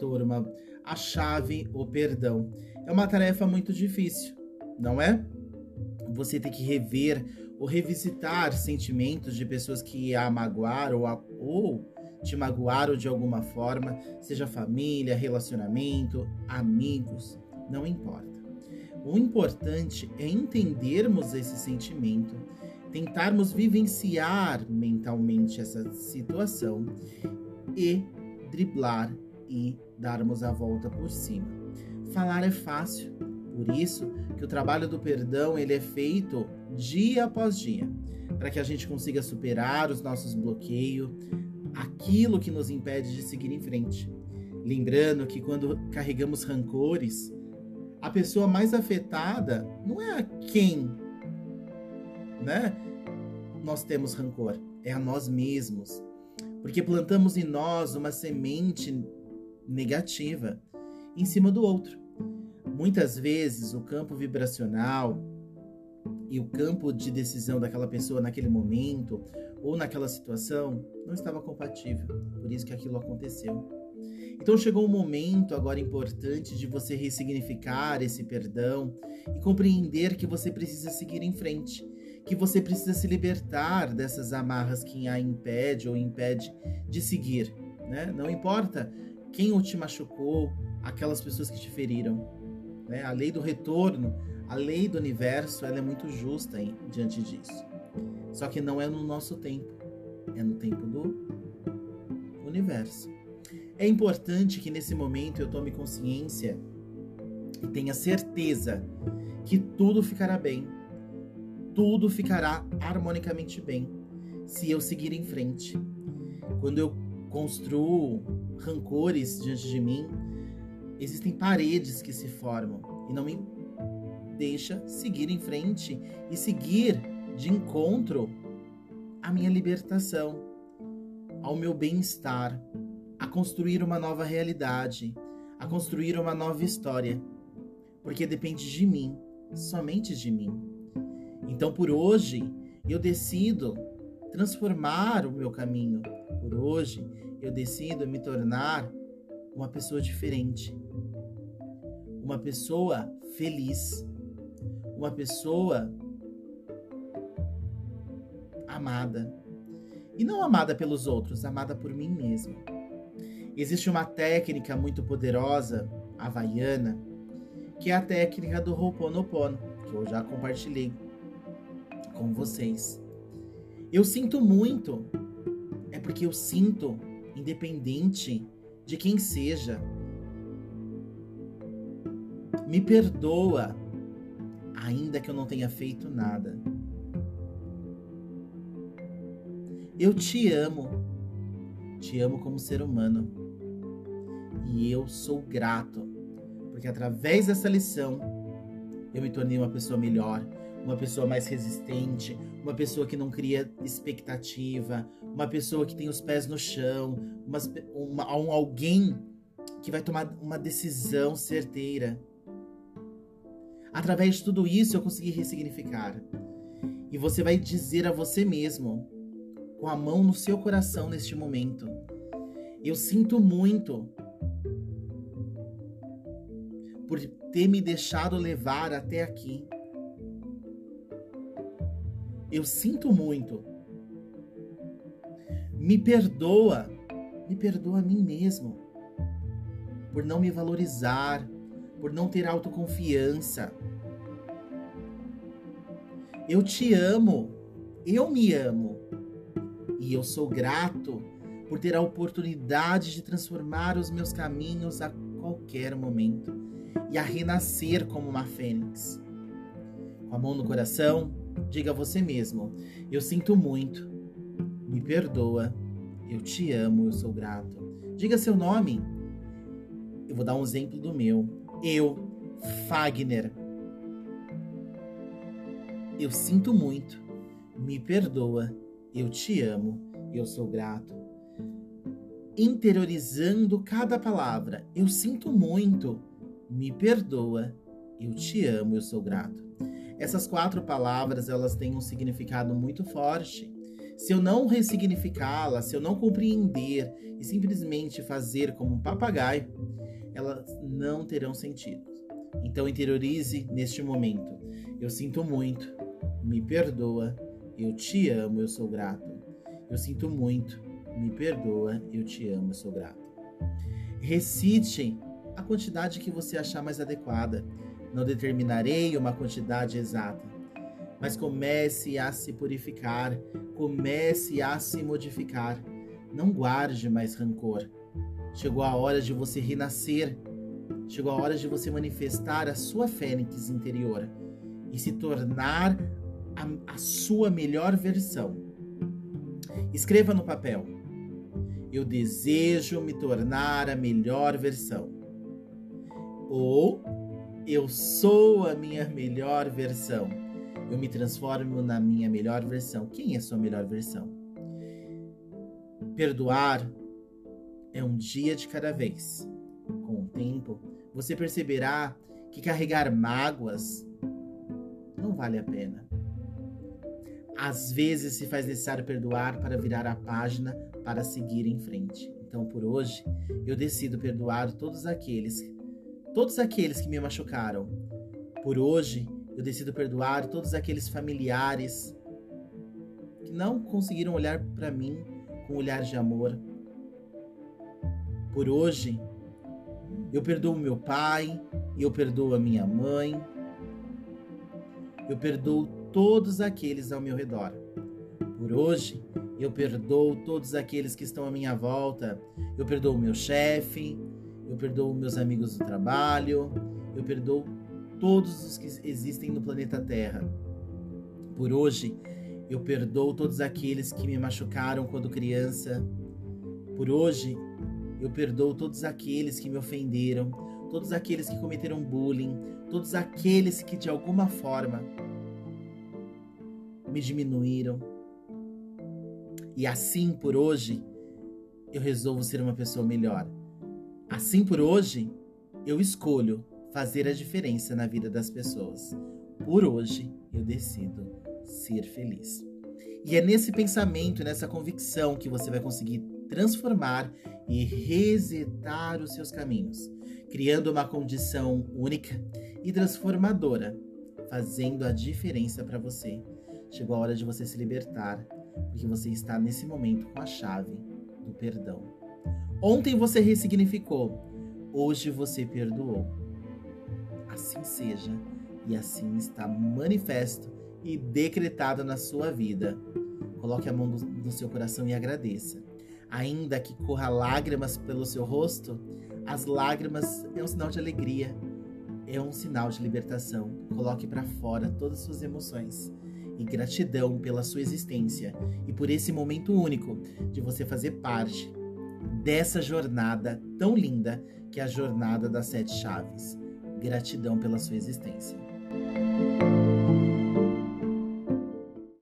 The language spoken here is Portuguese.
turma, a chave, o perdão. É uma tarefa muito difícil, não é? Você tem que rever ou revisitar sentimentos de pessoas que a magoaram ou, ou te magoaram de alguma forma, seja família, relacionamento, amigos, não importa. O importante é entendermos esse sentimento, tentarmos vivenciar mentalmente essa situação e driblar e darmos a volta por cima. Falar é fácil, por isso que o trabalho do perdão ele é feito dia após dia, para que a gente consiga superar os nossos bloqueios, aquilo que nos impede de seguir em frente. Lembrando que quando carregamos rancores, a pessoa mais afetada não é a quem, né? Nós temos rancor, é a nós mesmos. Porque plantamos em nós uma semente negativa em cima do outro. Muitas vezes o campo vibracional e o campo de decisão daquela pessoa naquele momento ou naquela situação não estava compatível. Por isso que aquilo aconteceu. Então chegou um momento agora importante de você ressignificar esse perdão e compreender que você precisa seguir em frente, que você precisa se libertar dessas amarras que a impede ou impede de seguir, né? Não importa quem te machucou, aquelas pessoas que te feriram, né? A lei do retorno, a lei do universo, ela é muito justa hein, diante disso. Só que não é no nosso tempo, é no tempo do universo. É importante que nesse momento eu tome consciência e tenha certeza que tudo ficará bem. Tudo ficará harmonicamente bem se eu seguir em frente. Quando eu construo rancores diante de mim, existem paredes que se formam e não me deixa seguir em frente e seguir de encontro à minha libertação, ao meu bem-estar, a construir uma nova realidade, a construir uma nova história, porque depende de mim, somente de mim. Então, por hoje, eu decido transformar o meu caminho. Por hoje, eu decido me tornar uma pessoa diferente, uma pessoa feliz, uma pessoa amada. E não amada pelos outros, amada por mim mesma. Existe uma técnica muito poderosa, havaiana, que é a técnica do Ho'oponopono, que eu já compartilhei com vocês. Eu sinto muito, é porque eu sinto, independente de quem seja. Me perdoa, ainda que eu não tenha feito nada. Eu te amo. Te amo como ser humano. E eu sou grato, porque através dessa lição eu me tornei uma pessoa melhor, uma pessoa mais resistente, uma pessoa que não cria expectativa, uma pessoa que tem os pés no chão, uma, uma, um alguém que vai tomar uma decisão certeira. Através de tudo isso eu consegui ressignificar. E você vai dizer a você mesmo com a mão no seu coração neste momento. Eu sinto muito por ter me deixado levar até aqui. Eu sinto muito. Me perdoa, me perdoa a mim mesmo por não me valorizar, por não ter autoconfiança. Eu te amo, eu me amo e eu sou grato por ter a oportunidade de transformar os meus caminhos a qualquer momento e a renascer como uma fênix. Com a mão no coração, diga a você mesmo: Eu sinto muito, me perdoa, eu te amo, eu sou grato. Diga seu nome. Eu vou dar um exemplo do meu. Eu, Fagner. Eu sinto muito, me perdoa, eu te amo, eu sou grato. Interiorizando cada palavra, eu sinto muito, me perdoa, eu te amo, eu sou grato. Essas quatro palavras, elas têm um significado muito forte. Se eu não ressignificá-la, se eu não compreender e simplesmente fazer como um papagaio, elas não terão sentido. Então interiorize neste momento. Eu sinto muito, me perdoa, eu te amo, eu sou grato. Eu sinto muito, me perdoa, eu te amo, eu sou grato. Recite a quantidade que você achar mais adequada. Não determinarei uma quantidade exata, mas comece a se purificar, comece a se modificar. Não guarde mais rancor. Chegou a hora de você renascer. Chegou a hora de você manifestar a sua fênix interior e se tornar a, a sua melhor versão. Escreva no papel: Eu desejo me tornar a melhor versão. Ou Eu sou a minha melhor versão. Eu me transformo na minha melhor versão. Quem é sua melhor versão? Perdoar é um dia de cada vez. Com o tempo, você perceberá que carregar mágoas não vale a pena. Às vezes se faz necessário perdoar para virar a página para seguir em frente. Então, por hoje, eu decido perdoar todos aqueles, todos aqueles que me machucaram. Por hoje, eu decido perdoar todos aqueles familiares que não conseguiram olhar para mim com um olhar de amor. Por hoje, eu perdoo meu pai, eu perdoo a minha mãe, eu perdoo todos aqueles ao meu redor. Por hoje, eu perdoo todos aqueles que estão à minha volta. Eu perdoo meu chefe, eu perdoo meus amigos do trabalho, eu perdoo todos os que existem no planeta Terra. Por hoje, eu perdoo todos aqueles que me machucaram quando criança. Por hoje, eu perdoo todos aqueles que me ofenderam, todos aqueles que cometeram bullying, todos aqueles que de alguma forma me diminuíram. E assim por hoje, eu resolvo ser uma pessoa melhor. Assim por hoje, eu escolho fazer a diferença na vida das pessoas. Por hoje, eu decido ser feliz. E é nesse pensamento, nessa convicção que você vai conseguir transformar e resetar os seus caminhos, criando uma condição única e transformadora, fazendo a diferença para você Chegou a hora de você se libertar, porque você está nesse momento com a chave do perdão. Ontem você ressignificou, hoje você perdoou. Assim seja, e assim está manifesto e decretado na sua vida. Coloque a mão no seu coração e agradeça. Ainda que corra lágrimas pelo seu rosto, as lágrimas é um sinal de alegria, é um sinal de libertação. Coloque para fora todas as suas emoções e gratidão pela sua existência e por esse momento único de você fazer parte dessa jornada tão linda que é a jornada das sete chaves. Gratidão pela sua existência.